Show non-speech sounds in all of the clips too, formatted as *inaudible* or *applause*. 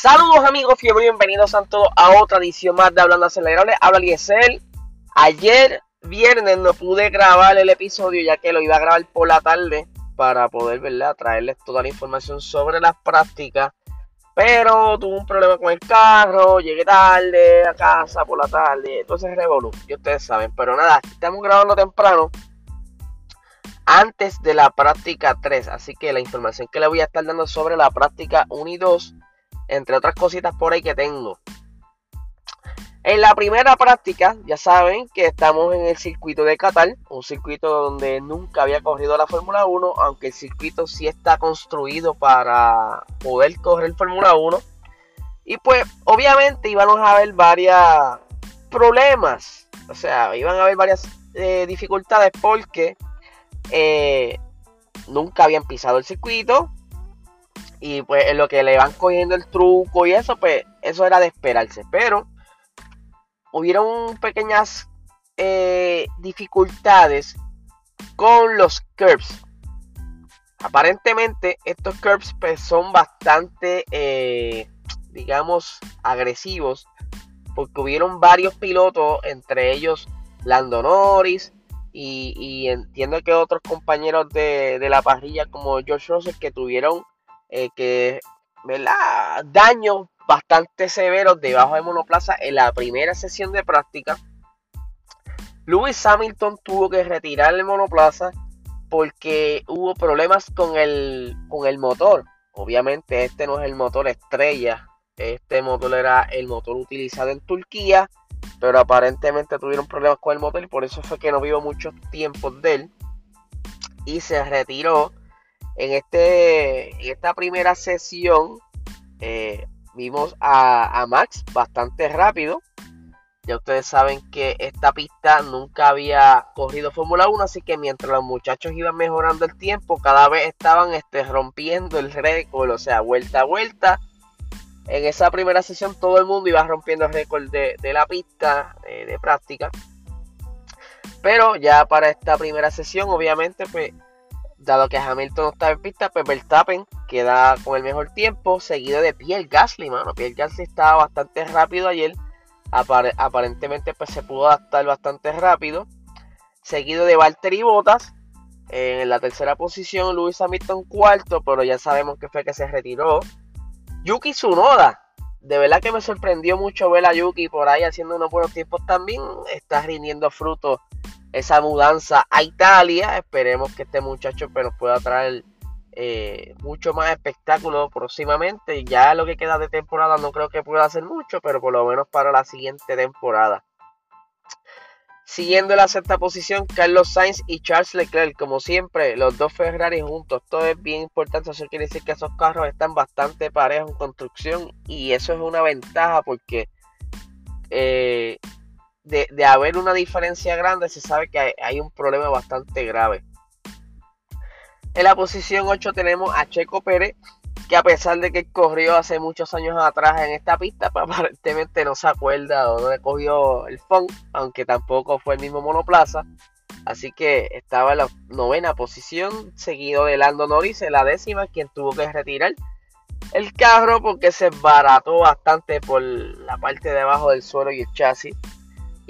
Saludos amigos, fiebre, bienvenidos a todos a otra edición más de Hablando Acelerable. Habla Liesel. Ayer viernes no pude grabar el episodio ya que lo iba a grabar por la tarde para poder ¿verdad? traerles toda la información sobre las prácticas. Pero tuve un problema con el carro, llegué tarde a casa por la tarde, entonces revolú, y ustedes saben. Pero nada, estamos grabando temprano antes de la práctica 3. Así que la información que le voy a estar dando sobre la práctica 1 y 2, entre otras cositas por ahí que tengo. En la primera práctica, ya saben que estamos en el circuito de Qatar, un circuito donde nunca había corrido la Fórmula 1, aunque el circuito sí está construido para poder correr Fórmula 1. Y pues obviamente íbamos a haber varios problemas, o sea, iban a haber varias eh, dificultades porque eh, nunca habían pisado el circuito. Y pues en lo que le van cogiendo el truco y eso, pues eso era de esperarse. Pero hubieron pequeñas eh, dificultades con los curbs. Aparentemente estos curbs pues, son bastante, eh, digamos, agresivos. Porque hubieron varios pilotos, entre ellos Lando Norris, y, entiendo que otros compañeros de, la parrilla como George Russell que tuvieron eh, que daños bastante severos debajo de monoplaza en la primera sesión de práctica. Lewis Hamilton tuvo que retirar el monoplaza porque hubo problemas con el, con el motor. Obviamente este no es el motor estrella. Este motor era el motor utilizado en Turquía pero aparentemente tuvieron problemas con el motor y por eso fue que no vio muchos tiempos de él y se retiró en, este, esta primera sesión eh, vimos a, Max bastante rápido ya ustedes saben que esta pista nunca había corrido Fórmula 1, así que mientras los muchachos iban mejorando el tiempo, cada vez estaban este, rompiendo el récord, o sea, vuelta a vuelta en esa primera sesión todo el mundo iba rompiendo el récord de, la pista eh, de práctica. Pero ya para esta primera sesión, obviamente, pues, dado que Hamilton no estaba en pista, pues Verstappen queda con el mejor tiempo, seguido de Pierre Gasly, mano. Pierre Gasly estaba bastante rápido ayer. aparentemente, pues se pudo adaptar bastante rápido. Seguido de Valtteri Bottas. En la tercera posición, Luis Hamilton cuarto, pero ya sabemos que fue que se retiró Yuki Tsunoda. De verdad que me sorprendió mucho ver a Yuki por ahí haciendo unos buenos tiempos también. Está rindiendo frutos esa mudanza a Italia. Esperemos que este muchacho pues, pueda traer eh, mucho más espectáculo próximamente. Ya lo que queda de temporada no creo que pueda hacer mucho, pero por lo menos para la siguiente temporada. Siguiendo la sexta posición, Carlos Sainz y Charles Leclerc, como siempre, los dos Ferrari juntos. Todo es bien importante, eso quiere decir que esos carros están bastante parejos en construcción y eso es una ventaja porque eh, de, haber una diferencia grande se sabe que hay, un problema bastante grave. En la posición 8 tenemos a Checo Pérez, que a pesar de que corrió hace muchos años atrás en esta pista, pues *laughs* aparentemente no se acuerda o no cogió el phone, aunque tampoco fue el mismo monoplaza. Así que estaba en la novena posición, seguido de Lando Norris en la décima, quien tuvo que retirar el carro porque se barató bastante por la parte de abajo del suelo y el chasis.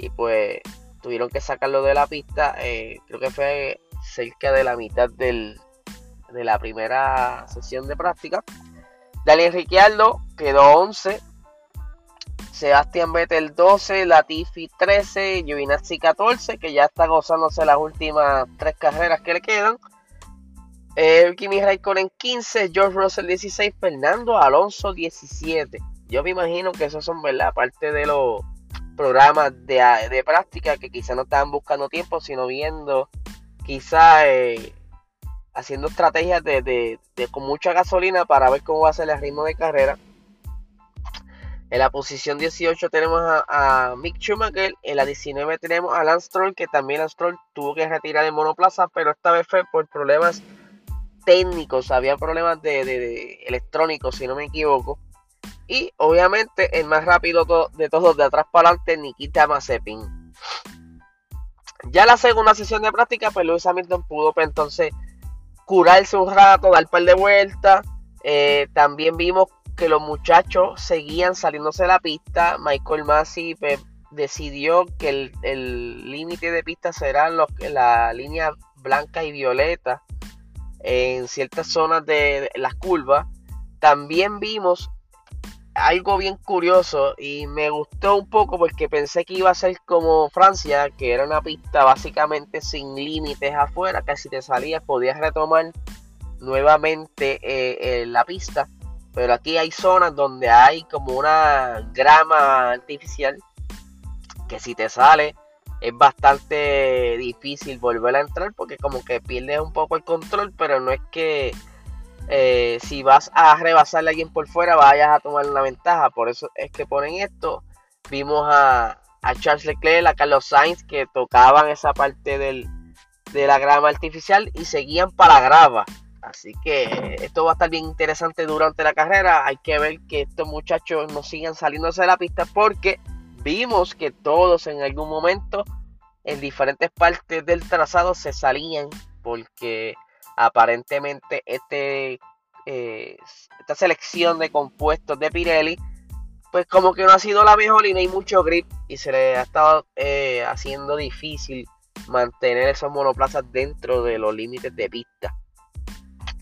Y pues tuvieron que sacarlo de la pista. Eh, creo que fue cerca de la mitad del, de la primera sesión de práctica. Daniel Ricciardo quedó 11. Sebastián Vettel 12, Latifi 13, Giovinazzi 14, que ya está gozándose las últimas tres carreras que le quedan. Eh, Kimi Raikkonen 15, George Russell 16, Fernando Alonso 17. Yo me imagino que esos son, ¿verdad? Aparte de los programas de, de práctica que quizá no estaban buscando tiempo, sino viendo quizá eh, haciendo estrategias de, con mucha gasolina para ver cómo va a ser el ritmo de carrera. En la posición 18 tenemos a, Mick Schumacher. En la 19 tenemos a Lance Stroll, que también Lance Stroll tuvo que retirar de monoplaza, pero esta vez fue por problemas técnicos. Había problemas de, electrónicos, si no me equivoco. Y obviamente el más rápido de todos de atrás para adelante, Nikita Mazepin. Ya la segunda sesión de práctica, pues Lewis Hamilton pudo pues, entonces curarse un rato, dar par de vueltas. Eh, también vimos que los muchachos seguían saliéndose de la pista, Michael Massey pues, decidió que el límite de pista será la línea blanca y violeta en ciertas zonas de las curvas. También vimos algo bien curioso y me gustó un poco porque pensé que iba a ser como Francia, que era una pista básicamente sin límites afuera, que si te salías podías retomar nuevamente eh, la pista. Pero aquí hay zonas donde hay como una grama artificial que si te sale es bastante difícil volver a entrar porque como que pierdes un poco el control, pero no es que eh, si vas a rebasarle a alguien por fuera vayas a tomar una ventaja. Por eso es que ponen esto. Vimos a, Charles Leclerc, a Carlos Sainz que tocaban esa parte del, de la grama artificial y seguían para la grava. Así que esto va a estar bien interesante durante la carrera. Hay que ver que estos muchachos no sigan saliéndose de la pista porque vimos que todos en algún momento en diferentes partes del trazado se salían porque aparentemente este eh, esta selección de compuestos de Pirelli pues como que no ha sido la mejor y no hay mucho grip y se le ha estado eh, haciendo difícil mantener esos monoplazas dentro de los límites de pista.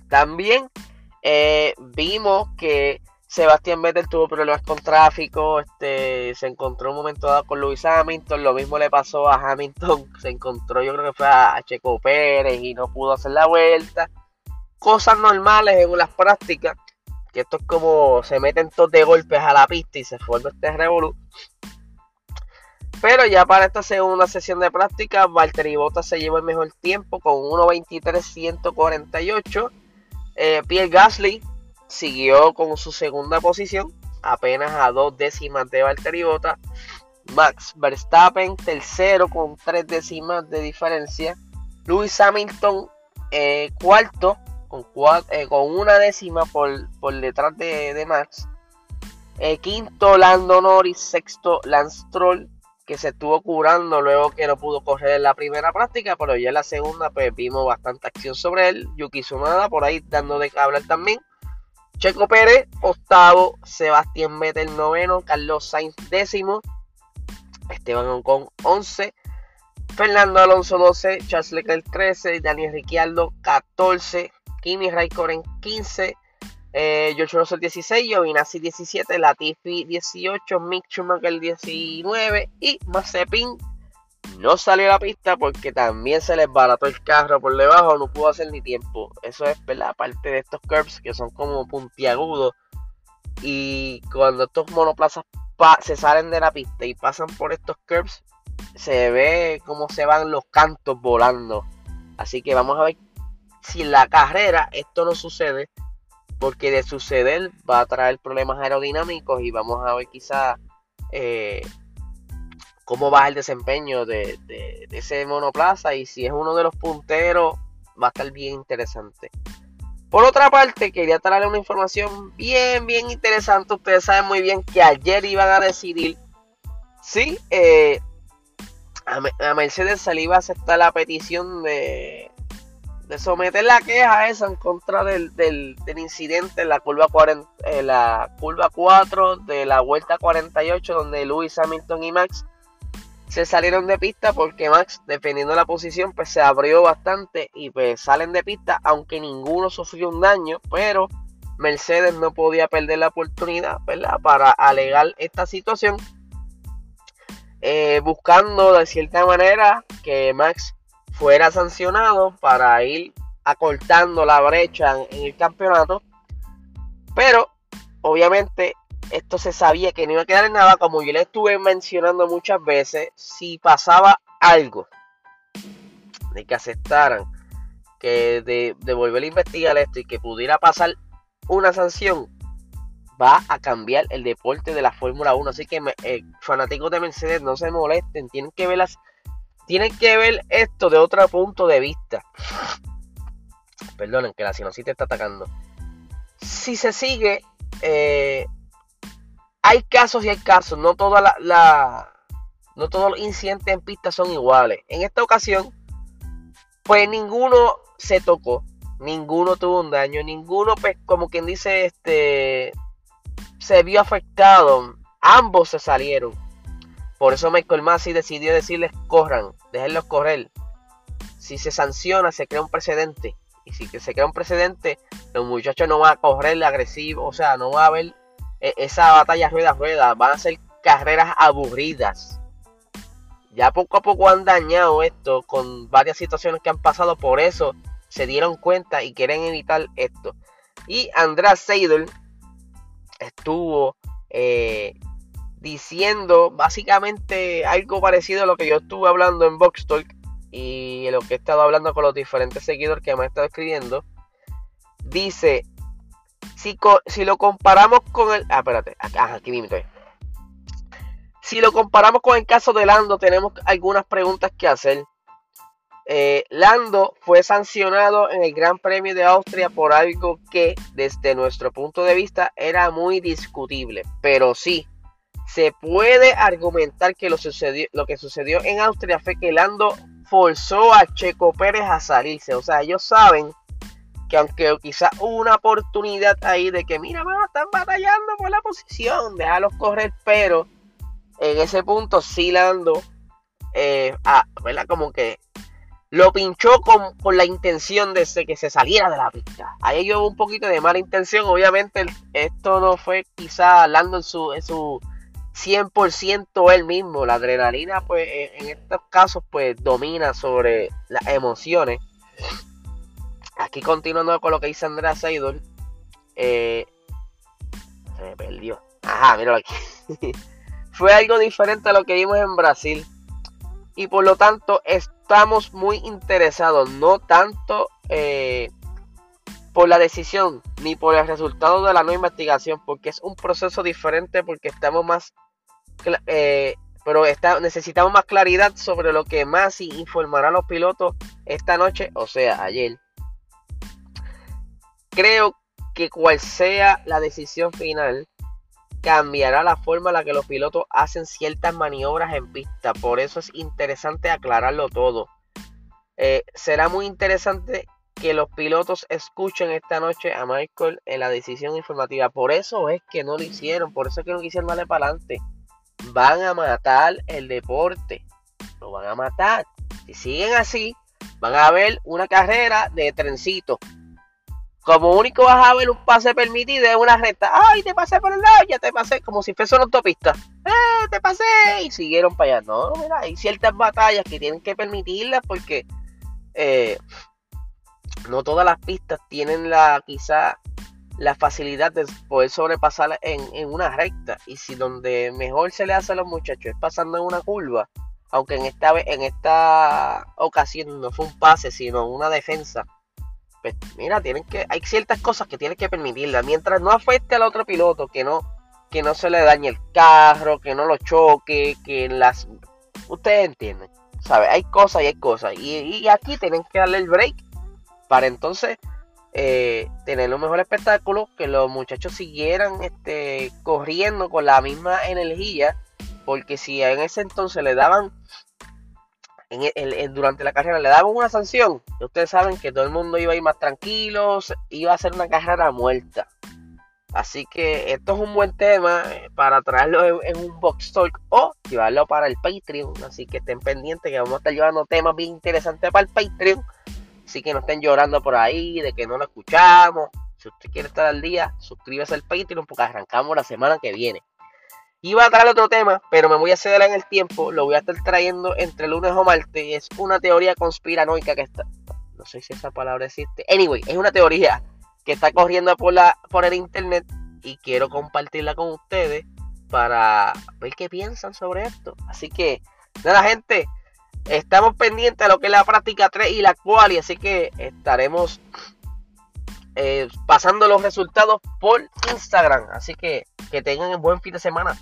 También eh, vimos que Sebastián Vettel tuvo problemas con tráfico, este, se encontró un momento dado con Lewis Hamilton, lo mismo le pasó a Hamilton, *laughs* se encontró yo creo que fue a Checo Pérez y no pudo hacer la vuelta. Cosas normales en las prácticas, que esto es como se meten todos de golpes a la pista y se forma este revolú. Pero ya para esta segunda sesión de práctica, Valtteri Bottas se llevó el mejor tiempo con 1.23.148. Eh, Pierre Gasly siguió con su segunda posición, apenas a dos décimas de Valtteri Bottas. Max Verstappen tercero con tres décimas de diferencia. Lewis Hamilton eh, cuarto con, eh, con, una décima por, detrás de, Max. Eh, quinto Lando Norris, sexto Lance Stroll que se estuvo curando luego que no pudo correr en la primera práctica, pero ya en la segunda pues vimos bastante acción sobre él. Yuki Tsunoda por ahí dando de hablar también. Checo Pérez, octavo, Sebastián Vettel, noveno, Carlos Sainz, décimo, Esteban con 11, Fernando Alonso 12, Charles Leclerc 13, Daniel Ricciardo 14, Kimi Raikkonen 15, eh, George Russell 16, Giovinazzi 17, Latifi 18, Mick Schumacher 19 y Mazepin no salió a la pista porque también se les barató el carro por debajo, no pudo hacer ni tiempo. Eso es, ¿verdad? Parte de estos curbs que son como puntiagudos. Y cuando estos monoplazas se salen de la pista y pasan por estos curbs, se ve cómo se van los cantos volando. Así que vamos a ver si en la carrera esto no sucede. Porque de suceder va a traer problemas aerodinámicos y vamos a ver quizá eh, cómo va el desempeño de, ese monoplaza y si es uno de los punteros va a estar bien interesante. Por otra parte, quería traerle una información bien, bien interesante. Ustedes saben muy bien que ayer iban a decidir si eh, a, Mercedes se le iba a aceptar la petición de, someter la queja esa en contra del, incidente en la curva, 40, en la curva 4 de la vuelta 48, donde Lewis Hamilton y Max se salieron de pista porque Max, defendiendo la posición, pues se abrió bastante y pues salen de pista, aunque ninguno sufrió un daño, pero Mercedes no podía perder la oportunidad, ¿verdad? Para alegar esta situación, eh, buscando de cierta manera que Max fuera sancionado para ir acortando la brecha en el campeonato, pero obviamente esto se sabía que no iba a quedar en nada, como yo le estuve mencionando muchas veces, si pasaba algo de que aceptaran que de, volver a investigar esto y que pudiera pasar una sanción, va a cambiar el deporte de la Fórmula 1. Así que eh, fanáticos de Mercedes no se molesten, tienen que ver las, tienen que ver esto de otro punto de vista. Perdonen que la sinusitis está atacando. Si se sigue eh, hay casos y hay casos, no toda la, no todos los incidentes en pista son iguales. En esta ocasión, pues ninguno se tocó, ninguno tuvo un daño, ninguno, pues como quien dice, este, se vio afectado. Ambos se salieron. Por eso Michael Massey decidió decirles corran, déjenlos correr. Si se sanciona, se crea un precedente. Y si se crea un precedente, los muchachos no van a correr agresivo, o sea, no va a haber esa batalla rueda a rueda, van a ser carreras aburridas. Ya poco a poco han dañado esto con varias situaciones que han pasado, por eso se dieron cuenta y quieren evitar esto. Y András Seidel estuvo eh, diciendo básicamente algo parecido a lo que yo estuve hablando en Box Talk y lo que he estado hablando con los diferentes seguidores que me han estado escribiendo. Dice, si, lo comparamos con el... Ah, espérate, aquí mismo Si lo comparamos con el caso de Lando, tenemos algunas preguntas que hacer. Eh, Lando fue sancionado en el Gran Premio de Austria por algo que desde nuestro punto de vista era muy discutible. Pero sí, se puede argumentar que lo, sucedió, lo que sucedió en Austria fue que Lando forzó a Checo Pérez a salirse. O sea, ellos saben que aunque quizás hubo una oportunidad ahí de que, mira, están batallando por la posición, déjalos correr, pero en ese punto sí Lando, eh, ah, ¿verdad? Como que lo pinchó con, la intención de que se saliera de la pista. Ahí hubo un poquito de mala intención. Obviamente esto no fue quizá Lando en su, en su 100% él mismo. La adrenalina, pues, en estos casos, pues, domina sobre las emociones. Aquí continuando con lo que dice Andrea Seidel. Eh, se me perdió. Ajá, míralo aquí. *laughs* Fue algo diferente a lo que vimos en Brasil. Y por lo tanto, estamos muy interesados. No tanto eh, por la decisión ni por el resultado de la nueva investigación. Porque es un proceso diferente. Porque estamos más eh, pero está, necesitamos más claridad sobre lo que más informará a los pilotos esta noche, o sea, ayer. Creo que cual sea la decisión final, cambiará la forma en la que los pilotos hacen ciertas maniobras en pista. Por eso es interesante aclararlo todo. Eh, será muy interesante que los pilotos escuchen esta noche a Michael en la decisión informativa. Por eso es que no lo hicieron, por eso es que no quisieron darle para adelante van a matar el deporte. Lo van a matar. Si siguen así, van a ver una carrera de trencito. Como único vas a ver un pase permitido es una recta. ¡Ay, te pasé por el lado! Ya te pasé. Como si fuese una autopista. ¡Eh, te pasé! Y siguieron para allá. No, mira, hay ciertas batallas que tienen que permitirlas porque eh, no todas las pistas tienen la quizá la facilidad de poder sobrepasar en, una recta. Y si donde mejor se le hace a los muchachos es pasando en una curva, aunque en esta, en esta ocasión no fue un pase, sino una defensa. Pues mira, tienen que, hay ciertas cosas que tienen que permitirla. Mientras no afecte al otro piloto, que no, que no se le dañe el carro, que no lo choque, que las. Ustedes entienden. ¿Sabe? Hay cosas y hay cosas. Y, y aquí tienen que darle el break para entonces eh, tener un mejor espectáculo, que los muchachos siguieran este, corriendo con la misma energía, porque si en ese entonces le daban, en durante la carrera le daban una sanción, ustedes saben que todo el mundo iba a ir más tranquilo, iba a ser una carrera muerta. Así que esto es un buen tema eh, para traerlo en, un box talk o llevarlo para el Patreon. Así que estén pendientes que vamos a estar llevando temas bien interesantes para el Patreon. Así que no estén llorando por ahí de que no lo escuchamos. Si usted quiere estar al día, suscríbase al Patreon porque arrancamos la semana que viene. Iba a traer otro tema, pero me voy a ceder en el tiempo. Lo voy a estar trayendo entre lunes o martes. Es una teoría conspiranoica que está. No sé si esa palabra existe. Anyway, es una teoría que está corriendo por, la, por el internet. Y quiero compartirla con ustedes para ver qué piensan sobre esto. Así que, nada, gente. Estamos pendientes de lo que es la práctica 3 y la cual, y así que estaremos eh, pasando los resultados por Instagram. Así que que tengan un buen fin de semana.